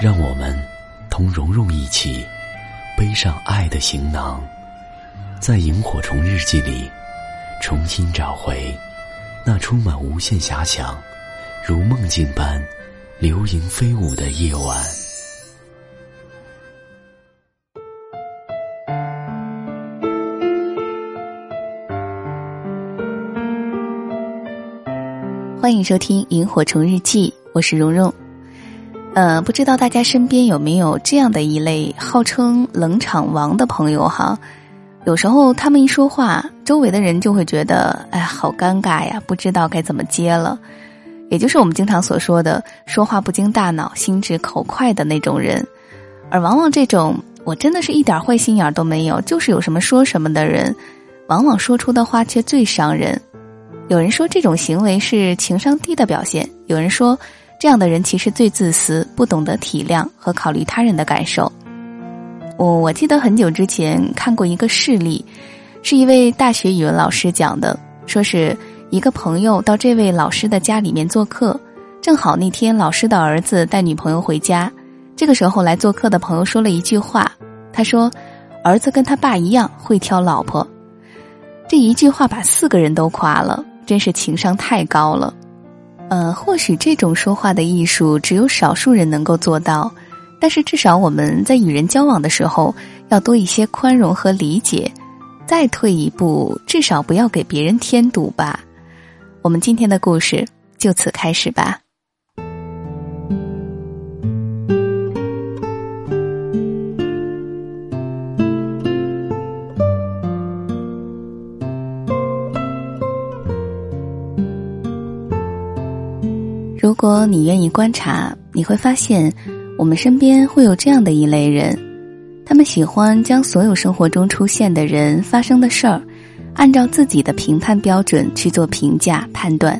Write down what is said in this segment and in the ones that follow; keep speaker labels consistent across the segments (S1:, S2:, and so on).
S1: 让我们同蓉蓉一起背上爱的行囊，在萤火虫日记里重新找回那充满无限遐想、如梦境般流萤飞舞的夜晚。
S2: 欢迎收听《萤火虫日记》，我是蓉蓉。呃，不知道大家身边有没有这样的一类号称冷场王的朋友哈？有时候他们一说话，周围的人就会觉得，哎，好尴尬呀，不知道该怎么接了。也就是我们经常所说的“说话不经大脑，心直口快”的那种人。而往往这种我真的是一点坏心眼都没有，就是有什么说什么的人，往往说出的话却最伤人。有人说这种行为是情商低的表现，有人说。这样的人其实最自私，不懂得体谅和考虑他人的感受。我我记得很久之前看过一个事例，是一位大学语文老师讲的，说是一个朋友到这位老师的家里面做客，正好那天老师的儿子带女朋友回家，这个时候来做客的朋友说了一句话，他说：“儿子跟他爸一样会挑老婆。”这一句话把四个人都夸了，真是情商太高了。呃，或许这种说话的艺术只有少数人能够做到，但是至少我们在与人交往的时候要多一些宽容和理解。再退一步，至少不要给别人添堵吧。我们今天的故事就此开始吧。如果你愿意观察，你会发现，我们身边会有这样的一类人，他们喜欢将所有生活中出现的人、发生的事儿，按照自己的评判标准去做评价判断，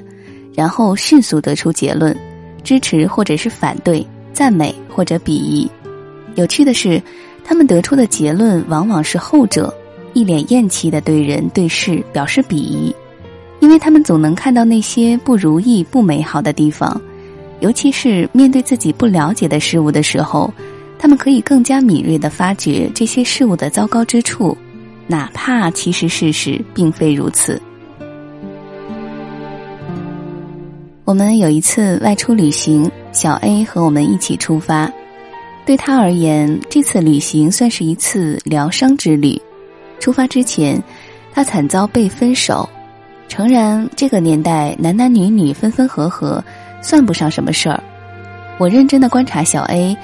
S2: 然后迅速得出结论，支持或者是反对，赞美或者鄙夷。有趣的是，他们得出的结论往往是后者，一脸厌弃的对人对事表示鄙夷。因为他们总能看到那些不如意、不美好的地方，尤其是面对自己不了解的事物的时候，他们可以更加敏锐地发觉这些事物的糟糕之处，哪怕其实事实并非如此。我们有一次外出旅行，小 A 和我们一起出发，对他而言，这次旅行算是一次疗伤之旅。出发之前，他惨遭被分手。诚然，这个年代男男女女分分合合，算不上什么事儿。我认真的观察小 A，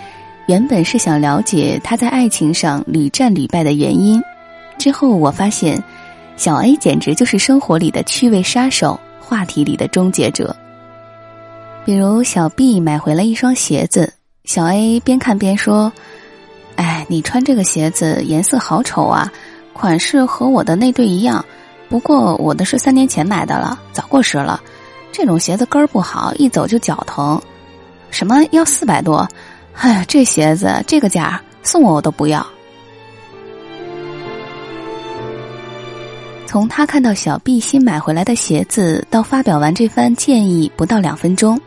S2: 原本是想了解他在爱情上屡战屡败的原因。之后我发现，小 A 简直就是生活里的趣味杀手，话题里的终结者。比如小 B 买回了一双鞋子，小 A 边看边说：“哎，你穿这个鞋子颜色好丑啊，款式和我的那对一样。”不过我的是三年前买的了，早过时了。这种鞋子跟儿不好，一走就脚疼。什么要四百多？哎呀，这鞋子这个价送我我都不要。从他看到小 B 新买回来的鞋子到发表完这番建议，不到两分钟，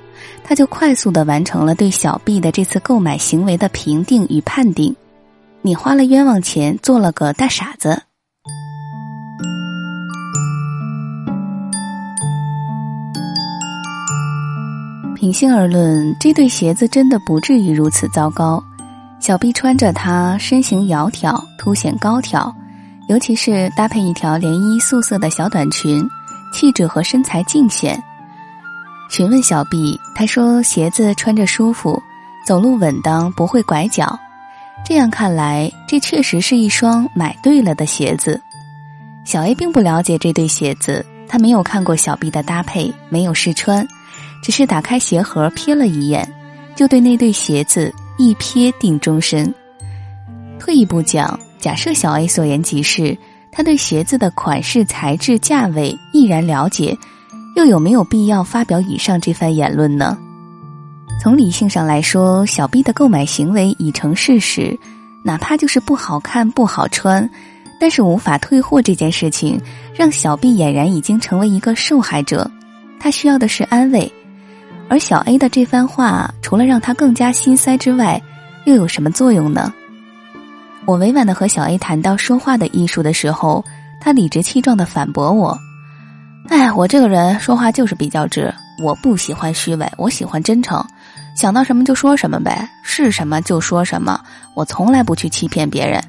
S2: 他就快速的完成了对小 B 的这次购买行为的评定与判定。你花了冤枉钱，做了个大傻子。平心而论，这对鞋子真的不至于如此糟糕。小 B 穿着它，身形窈窕，凸显高挑，尤其是搭配一条连衣素色的小短裙，气质和身材尽显。询问小 B，他说鞋子穿着舒服，走路稳当，不会拐脚。这样看来，这确实是一双买对了的鞋子。小 A 并不了解这对鞋子，他没有看过小 B 的搭配，没有试穿。只是打开鞋盒瞥了一眼，就对那对鞋子一瞥定终身。退一步讲，假设小 A 所言极是，他对鞋子的款式、材质、价位毅然了解，又有没有必要发表以上这番言论呢？从理性上来说，小 B 的购买行为已成事实，哪怕就是不好看、不好穿，但是无法退货这件事情，让小 B 俨然已经成为一个受害者。他需要的是安慰，而小 A 的这番话，除了让他更加心塞之外，又有什么作用呢？我委婉的和小 A 谈到说话的艺术的时候，他理直气壮的反驳我：“哎，我这个人说话就是比较直，我不喜欢虚伪，我喜欢真诚，想到什么就说什么呗，是什么就说什么，我从来不去欺骗别人。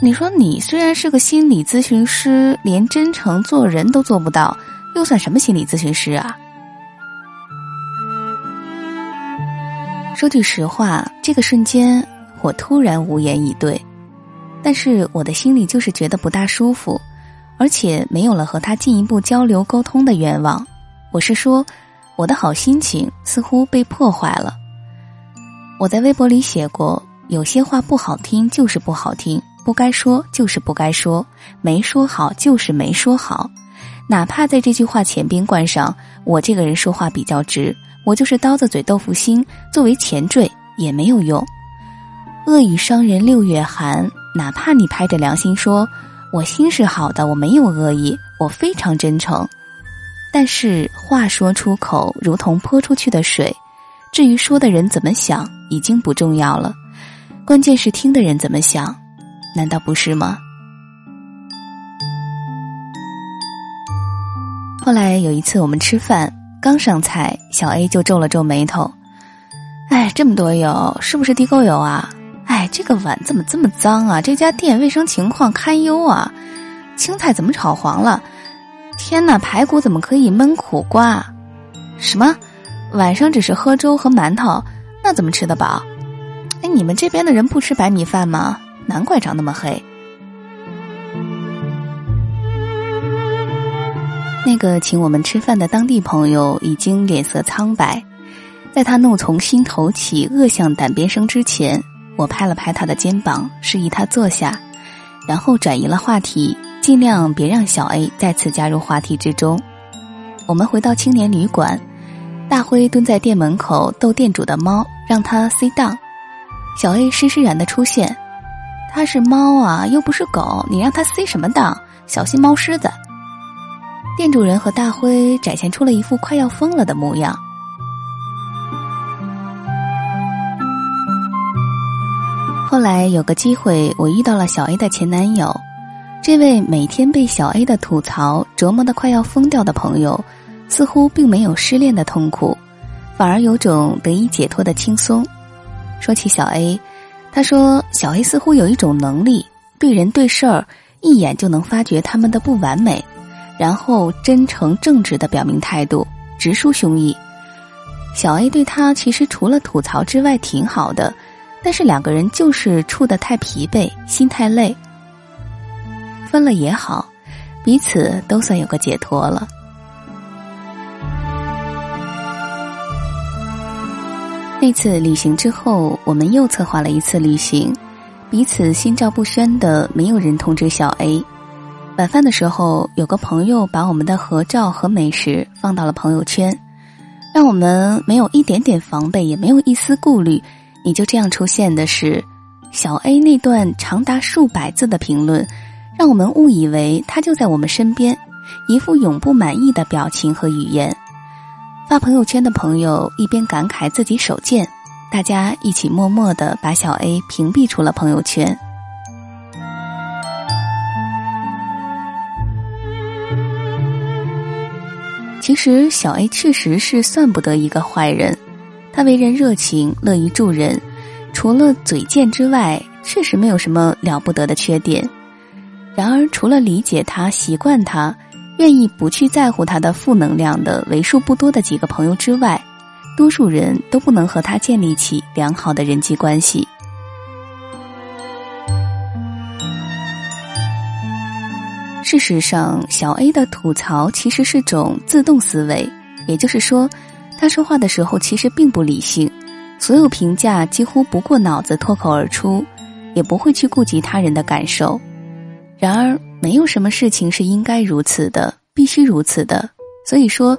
S2: 你说你虽然是个心理咨询师，连真诚做人都做不到。”又算什么心理咨询师啊？说句实话，这个瞬间我突然无言以对，但是我的心里就是觉得不大舒服，而且没有了和他进一步交流沟通的愿望。我是说，我的好心情似乎被破坏了。我在微博里写过，有些话不好听就是不好听，不该说就是不该说，没说好就是没说好。哪怕在这句话前边冠上“我这个人说话比较直，我就是刀子嘴豆腐心”作为前缀也没有用。恶语伤人六月寒，哪怕你拍着良心说“我心是好的，我没有恶意，我非常真诚”，但是话说出口如同泼出去的水，至于说的人怎么想已经不重要了，关键是听的人怎么想，难道不是吗？后来有一次我们吃饭，刚上菜，小 A 就皱了皱眉头。哎，这么多油，是不是地沟油啊？哎，这个碗怎么这么脏啊？这家店卫生情况堪忧啊！青菜怎么炒黄了？天哪，排骨怎么可以焖苦瓜？什么？晚上只是喝粥和馒头，那怎么吃得饱？哎，你们这边的人不吃白米饭吗？难怪长那么黑。那个请我们吃饭的当地朋友已经脸色苍白，在他怒从心头起、恶向胆边生之前，我拍了拍他的肩膀，示意他坐下，然后转移了话题，尽量别让小 A 再次加入话题之中。我们回到青年旅馆，大辉蹲在店门口逗店主的猫，让他 sit down。小 A 施施然的出现，他是猫啊，又不是狗，你让他 C 什么当？小心猫虱子。店主人和大辉展现出了一副快要疯了的模样。后来有个机会，我遇到了小 A 的前男友，这位每天被小 A 的吐槽折磨的快要疯掉的朋友，似乎并没有失恋的痛苦，反而有种得以解脱的轻松。说起小 A，他说小 A 似乎有一种能力，对人对事儿一眼就能发觉他们的不完美。然后真诚正直的表明态度，直抒胸臆。小 A 对他其实除了吐槽之外挺好的，但是两个人就是处的太疲惫，心太累。分了也好，彼此都算有个解脱了。那次旅行之后，我们又策划了一次旅行，彼此心照不宣的，没有人通知小 A。晚饭的时候，有个朋友把我们的合照和美食放到了朋友圈，让我们没有一点点防备，也没有一丝顾虑。你就这样出现的是小 A 那段长达数百字的评论，让我们误以为他就在我们身边，一副永不满意的表情和语言。发朋友圈的朋友一边感慨自己手贱，大家一起默默的把小 A 屏蔽出了朋友圈。其实小 A 确实是算不得一个坏人，他为人热情，乐于助人，除了嘴贱之外，确实没有什么了不得的缺点。然而，除了理解他、习惯他、愿意不去在乎他的负能量的为数不多的几个朋友之外，多数人都不能和他建立起良好的人际关系。事实上，小 A 的吐槽其实是种自动思维，也就是说，他说话的时候其实并不理性，所有评价几乎不过脑子脱口而出，也不会去顾及他人的感受。然而，没有什么事情是应该如此的，必须如此的。所以说，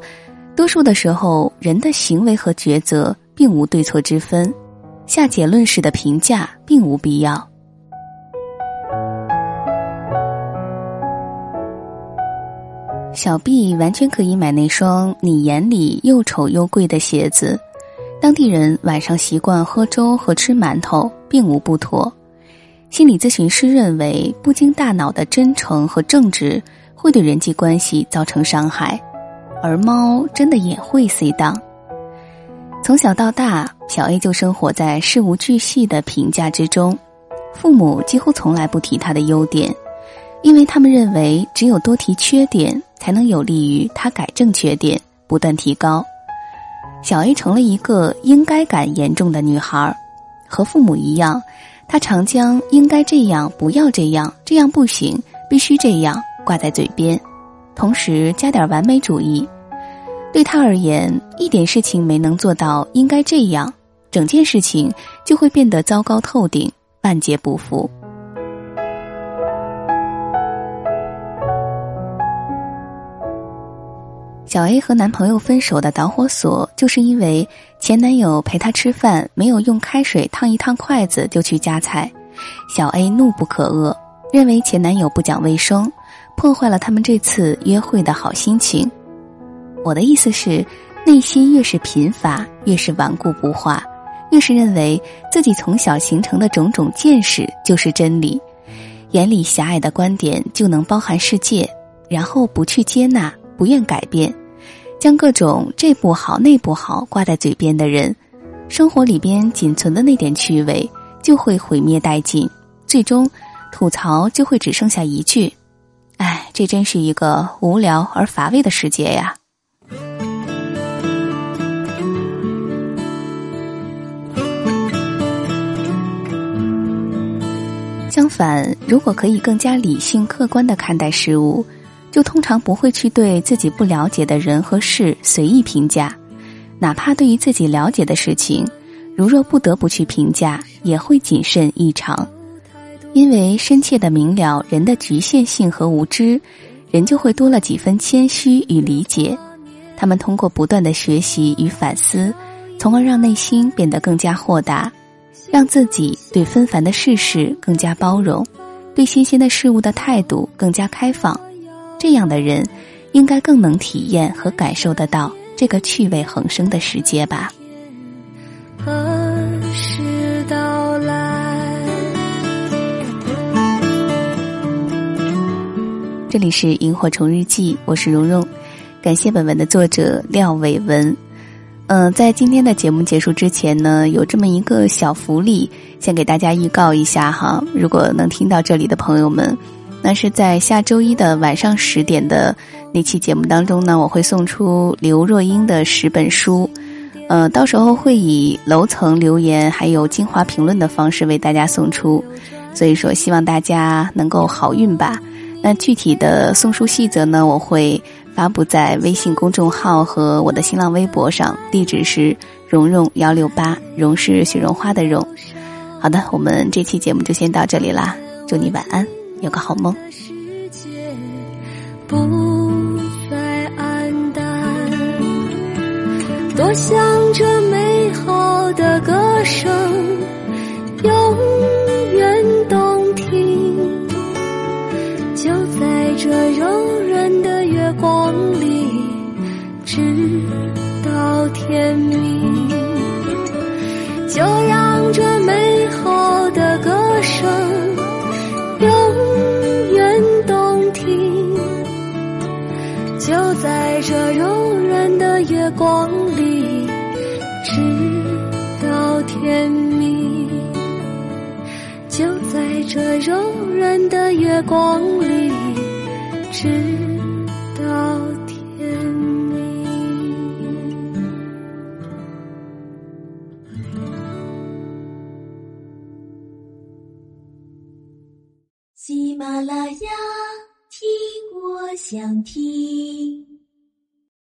S2: 多数的时候，人的行为和抉择并无对错之分，下结论式的评价并无必要。小 B 完全可以买那双你眼里又丑又贵的鞋子。当地人晚上习惯喝粥和吃馒头，并无不妥。心理咨询师认为，不经大脑的真诚和正直会对人际关系造成伤害，而猫真的也会 C 档。从小到大，小 A 就生活在事无巨细的评价之中，父母几乎从来不提他的优点，因为他们认为只有多提缺点，才能有利于他改正缺点，不断提高。小 A 成了一个应该感严重的女孩，和父母一样，她常将“应该这样，不要这样，这样不行，必须这样”挂在嘴边，同时加点完美主义。对她而言，一点事情没能做到应该这样，整件事情就会变得糟糕透顶，万劫不复。小 A 和男朋友分手的导火索，就是因为前男友陪她吃饭没有用开水烫一烫筷子就去夹菜，小 A 怒不可遏，认为前男友不讲卫生，破坏了他们这次约会的好心情。我的意思是，内心越是贫乏，越是顽固不化，越是认为自己从小形成的种种见识就是真理，眼里狭隘的观点就能包含世界，然后不去接纳。不愿改变，将各种这不好那不好挂在嘴边的人，生活里边仅存的那点趣味就会毁灭殆尽，最终吐槽就会只剩下一句：“哎，这真是一个无聊而乏味的世界呀。”相反，如果可以更加理性客观的看待事物。就通常不会去对自己不了解的人和事随意评价，哪怕对于自己了解的事情，如若不得不去评价，也会谨慎异常，因为深切的明了人的局限性和无知，人就会多了几分谦虚与理解。他们通过不断的学习与反思，从而让内心变得更加豁达，让自己对纷繁的世事更加包容，对新鲜的事物的态度更加开放。这样的人，应该更能体验和感受得到这个趣味横生的世界吧。何时到来？这里是萤火虫日记，我是蓉蓉，感谢本文的作者廖伟文。嗯，在今天的节目结束之前呢，有这么一个小福利，先给大家预告一下哈。如果能听到这里的朋友们。那是在下周一的晚上十点的那期节目当中呢，我会送出刘若英的十本书，呃，到时候会以楼层留言还有精华评论的方式为大家送出，所以说希望大家能够好运吧。那具体的送书细则呢，我会发布在微信公众号和我的新浪微博上，地址是蓉蓉幺六八，蓉是雪绒花的蓉。好的，我们这期节目就先到这里啦，祝你晚安。有个好梦。不再黯淡，多想这美好的歌直到天明。就在这柔软的月光里，直到天明。喜马拉雅，听我想听。